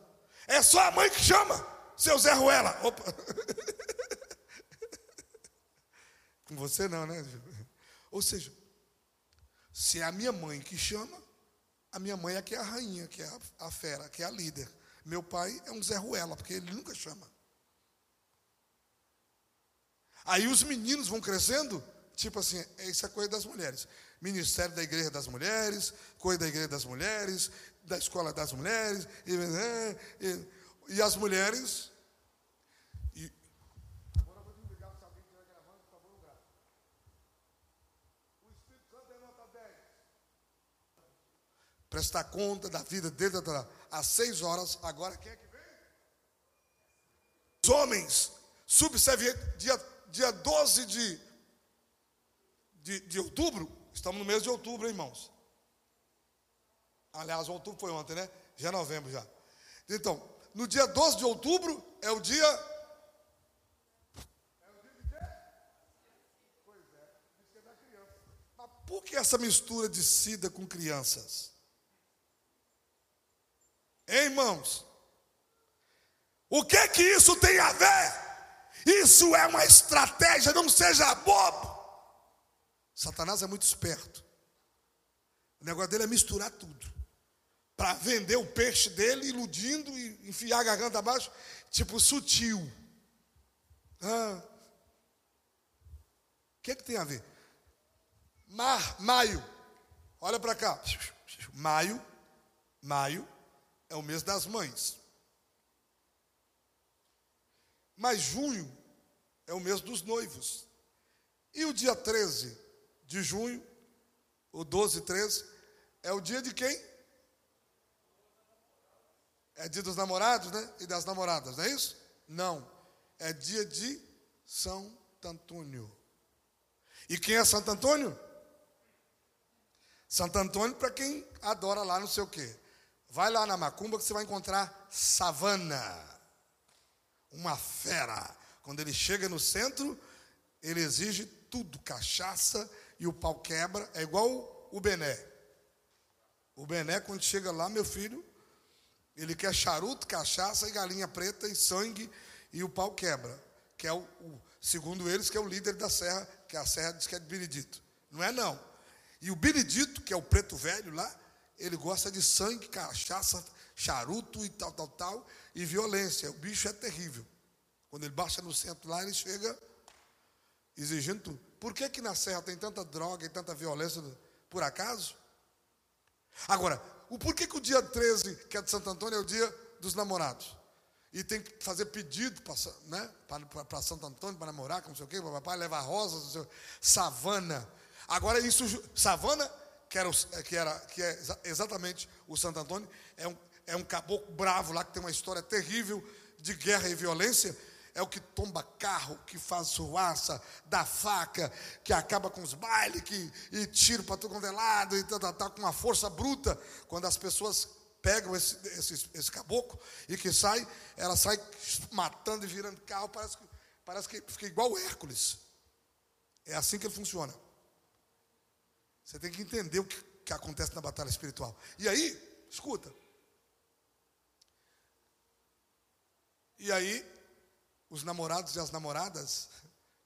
É só a mãe que chama, seu Zé Ruela. Opa. [LAUGHS] Com você não, né? [LAUGHS] Ou seja, se é a minha mãe que chama, a minha mãe é que é a rainha, que é a, fera, que é a líder. Meu pai é um Zé Ruela, porque ele nunca chama. Aí os meninos vão crescendo, tipo assim, isso é coisa das mulheres. Ministério da Igreja das Mulheres, coisa da Igreja das Mulheres, da Escola das Mulheres, e, e, e as mulheres prestar conta da vida dele às seis horas. Agora quem é que vem? Os homens, subservientes, dia, dia 12 de, de, de outubro, estamos no mês de outubro, hein, irmãos. Aliás, outubro foi ontem, né? Já é novembro já. Então, no dia 12 de outubro é o dia. É o dia de quê? Pois é, é por que essa mistura de sida com crianças? Hein, irmãos? O que que isso tem a ver? Isso é uma estratégia, não seja bobo. Satanás é muito esperto. O negócio dele é misturar tudo. para vender o peixe dele, iludindo e enfiar a garganta abaixo, tipo sutil. O que, que tem a ver? Mar, maio. Olha para cá. Maio, maio é o mês das mães. Mas junho é o mês dos noivos. E o dia 13 de junho, o 12 13, é o dia de quem? É dia dos namorados, né? E das namoradas, não é isso? Não. É dia de São Antônio. E quem é Santo Antônio? Santo Antônio, para quem adora lá não sei o quê. Vai lá na Macumba que você vai encontrar savana. Uma fera. Quando ele chega no centro, ele exige tudo, cachaça e o pau quebra. É igual o Bené. O Bené, quando chega lá, meu filho, ele quer charuto, cachaça e galinha preta e sangue e o pau quebra. Que é o, o segundo eles, que é o líder da serra, que a serra diz que é de Benedito. Não é não. E o Benedito, que é o preto velho lá, ele gosta de sangue, cachaça, charuto e tal, tal, tal, e violência. O bicho é terrível. Quando ele baixa no centro lá, ele chega exigindo tudo. Por que, que na Serra tem tanta droga e tanta violência? Por acaso? Agora, o porquê que o dia 13, que é de Santo Antônio, é o dia dos namorados? E tem que fazer pedido para né, Santo Antônio para namorar, não sei o quê, papai levar rosas, não sei o quê. savana. Agora, isso, savana, que, era, que, era, que é exatamente o Santo Antônio, é um, é um caboclo bravo lá que tem uma história terrível de guerra e violência é o que tomba carro, que faz suaça, dá faca, que acaba com os bailes, que, e tira para todo é lado, e tá, tá, tá, com uma força bruta. Quando as pessoas pegam esse, esse, esse caboclo e que sai, ela sai matando e virando carro, parece parece que fica igual o Hércules. É assim que ele funciona. Você tem que entender o que, que acontece na batalha espiritual. E aí, escuta. E aí, os namorados e as namoradas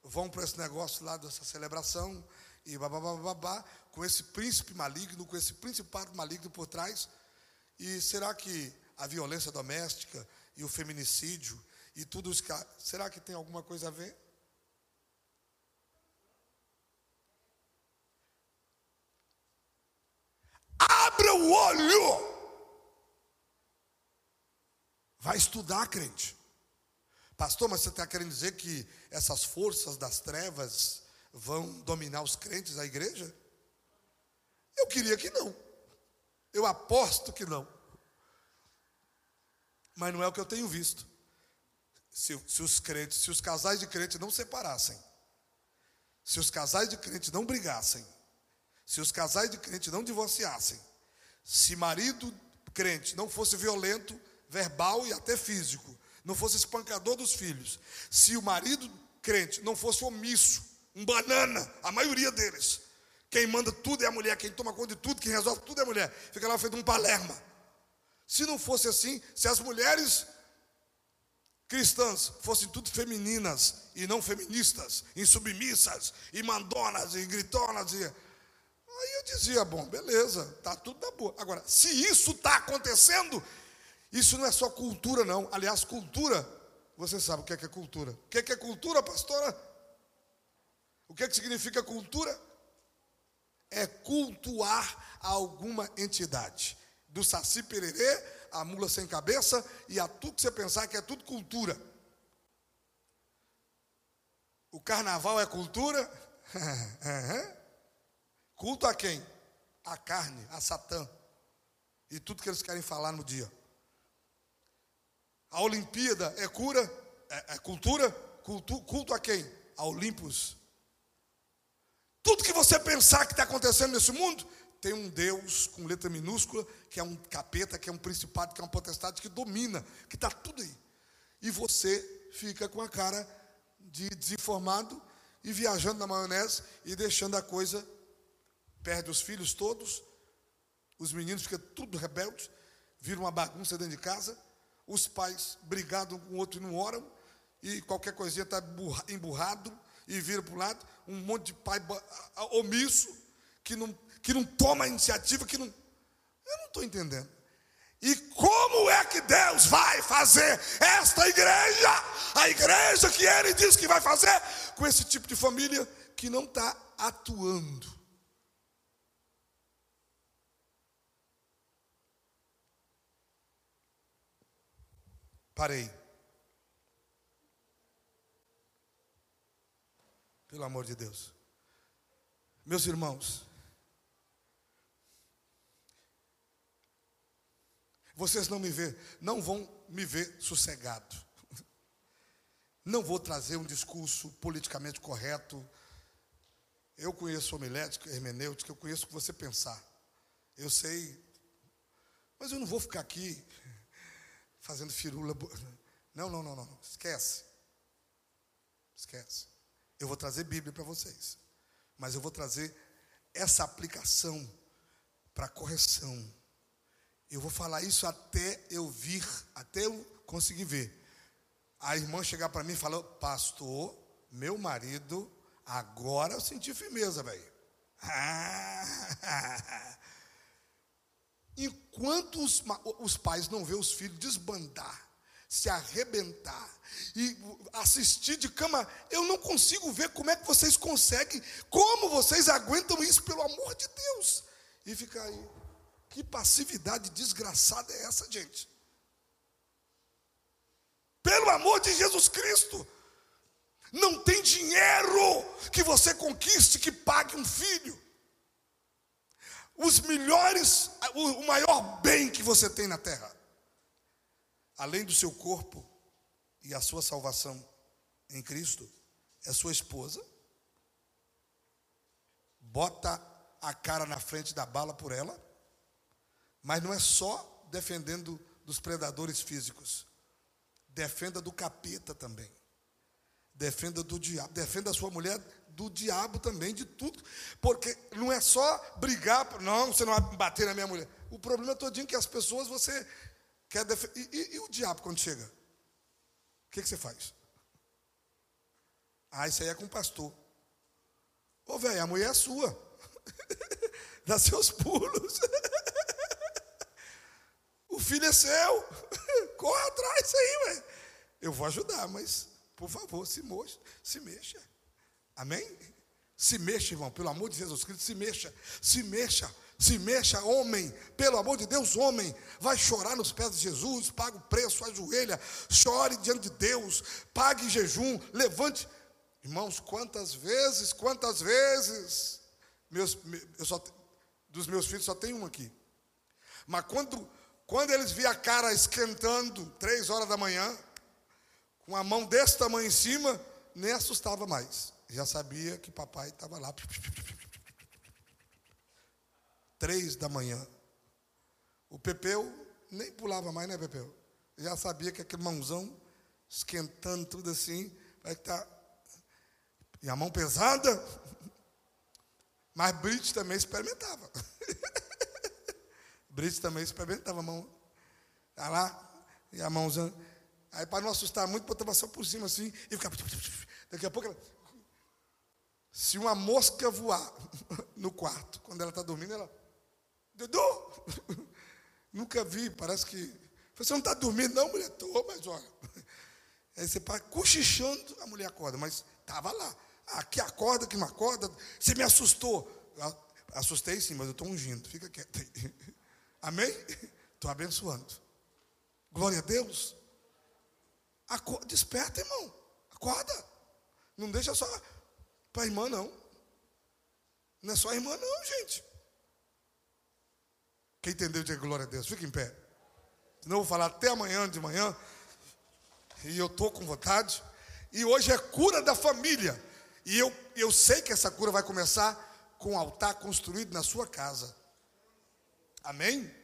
vão para esse negócio lá dessa celebração e babá, com esse príncipe maligno, com esse principado maligno por trás. E será que a violência doméstica e o feminicídio e tudo isso, será que tem alguma coisa a ver? Abra o olho! Vai estudar, crente. Pastor, mas você está querendo dizer que essas forças das trevas vão dominar os crentes da igreja? Eu queria que não. Eu aposto que não. Mas não é o que eu tenho visto. Se, se os crentes, se os casais de crentes não separassem, se os casais de crentes não brigassem, se os casais de crentes não divorciassem, se marido crente não fosse violento, verbal e até físico, não fosse espancador dos filhos, se o marido crente não fosse omisso, um banana, a maioria deles, quem manda tudo é a mulher, quem toma conta de tudo, quem resolve tudo é a mulher, fica lá feito um palerma. Se não fosse assim, se as mulheres cristãs fossem tudo femininas e não feministas, insubmissas, e mandonas, e gritonas, e... aí eu dizia, bom, beleza, tá tudo da boa. Agora, se isso está acontecendo, isso não é só cultura, não. Aliás, cultura, você sabe o que é, que é cultura. O que é, que é cultura, pastora? O que, é que significa cultura? É cultuar alguma entidade. Do saci pererê, a mula sem cabeça e a tudo que você pensar que é tudo cultura. O carnaval é cultura? [LAUGHS] Culto a quem? A carne, a Satã. E tudo que eles querem falar no dia. A Olimpíada é cura? É, é cultura? Culto, culto a quem? A Olimpos. Tudo que você pensar que está acontecendo nesse mundo, tem um Deus com letra minúscula, que é um capeta, que é um principado, que é uma potestade que domina, que está tudo aí. E você fica com a cara de desinformado e viajando na maionese e deixando a coisa, perde os filhos todos, os meninos ficam tudo rebeldes, vira uma bagunça dentro de casa, os pais brigados um com o outro e não oram, e qualquer coisinha está emburrado e vira para o lado, um monte de pai omisso, que não, que não toma a iniciativa, que não. Eu não estou entendendo. Deus vai fazer esta igreja, a igreja que Ele diz que vai fazer, com esse tipo de família que não está atuando. Parei. Pelo amor de Deus. Meus irmãos, vocês não me vê, não vão me ver sossegado. Não vou trazer um discurso politicamente correto. Eu conheço homilética, hermenêutica, eu conheço o que você pensar. Eu sei, mas eu não vou ficar aqui fazendo firula. Não, não, não, não, esquece. Esquece. Eu vou trazer Bíblia para vocês, mas eu vou trazer essa aplicação para correção. Eu vou falar isso até eu vir, até eu conseguir ver. A irmã chegar para mim e falar: Pastor, meu marido, agora eu senti firmeza, velho. [LAUGHS] Enquanto os, os pais não vê os filhos desbandar, se arrebentar e assistir de cama, eu não consigo ver como é que vocês conseguem, como vocês aguentam isso, pelo amor de Deus. E ficar aí. Que passividade desgraçada é essa, gente? Pelo amor de Jesus Cristo. Não tem dinheiro que você conquiste que pague um filho os melhores, o maior bem que você tem na terra, além do seu corpo e a sua salvação em Cristo, é sua esposa. Bota a cara na frente da bala por ela, mas não é só defendendo dos predadores físicos, defenda do capeta também, defenda do diabo, defenda a sua mulher do diabo também, de tudo. Porque não é só brigar, não, você não vai bater na minha mulher. O problema é todinho que as pessoas você quer defender. E, e, o diabo quando chega? O que, que você faz? Ah, isso aí é com o pastor. Ô, velho, a mulher é sua. [LAUGHS] Dá seus pulos. [LAUGHS] o filho é seu. [LAUGHS] Corre atrás aí, velho. Eu vou ajudar, mas, por favor, se moxa, se mexa. Amém? Se mexa, irmão, pelo amor de Jesus Cristo, se mexa, se mexa, se mexa, homem, pelo amor de Deus, homem, vai chorar nos pés de Jesus, paga o preço, ajoelha, chore diante de Deus, pague jejum, levante. Irmãos, quantas vezes, quantas vezes, meus, eu só, dos meus filhos só tem um aqui, mas quando, quando eles viam a cara esquentando, três horas da manhã, com a mão desse tamanho em cima, nem assustava mais já sabia que papai estava lá. Três da manhã. O Pepeu nem pulava mais, né, Pepeu? Já sabia que aquele mãozão esquentando tudo assim, vai estar. Tá... E a mão pesada. Mas Brit também experimentava. [LAUGHS] Brit também experimentava a mão. Tá lá, e a mãozão. Aí, para não assustar muito, botava só por cima assim, e ficava. Daqui a pouco ela. Se uma mosca voar [LAUGHS] no quarto, quando ela está dormindo, ela. Dudu! [LAUGHS] Nunca vi, parece que. Você não está dormindo, não, mulher? Estou, mas olha. [LAUGHS] Aí você para cochichando, a mulher acorda, mas estava lá. Aqui acorda, que não acorda. Você me assustou. Assustei sim, mas eu estou ungindo. Fica quieto aí. Amém? Estou abençoando. Glória a Deus. Acorda, desperta, irmão. Acorda. Não deixa só para a irmã, não. Não é só a irmã, não, gente. Quem entendeu, diga glória a Deus. Fica em pé. Senão eu vou falar até amanhã de manhã. E eu estou com vontade. E hoje é cura da família. E eu, eu sei que essa cura vai começar com o altar construído na sua casa. Amém?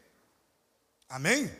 Amém?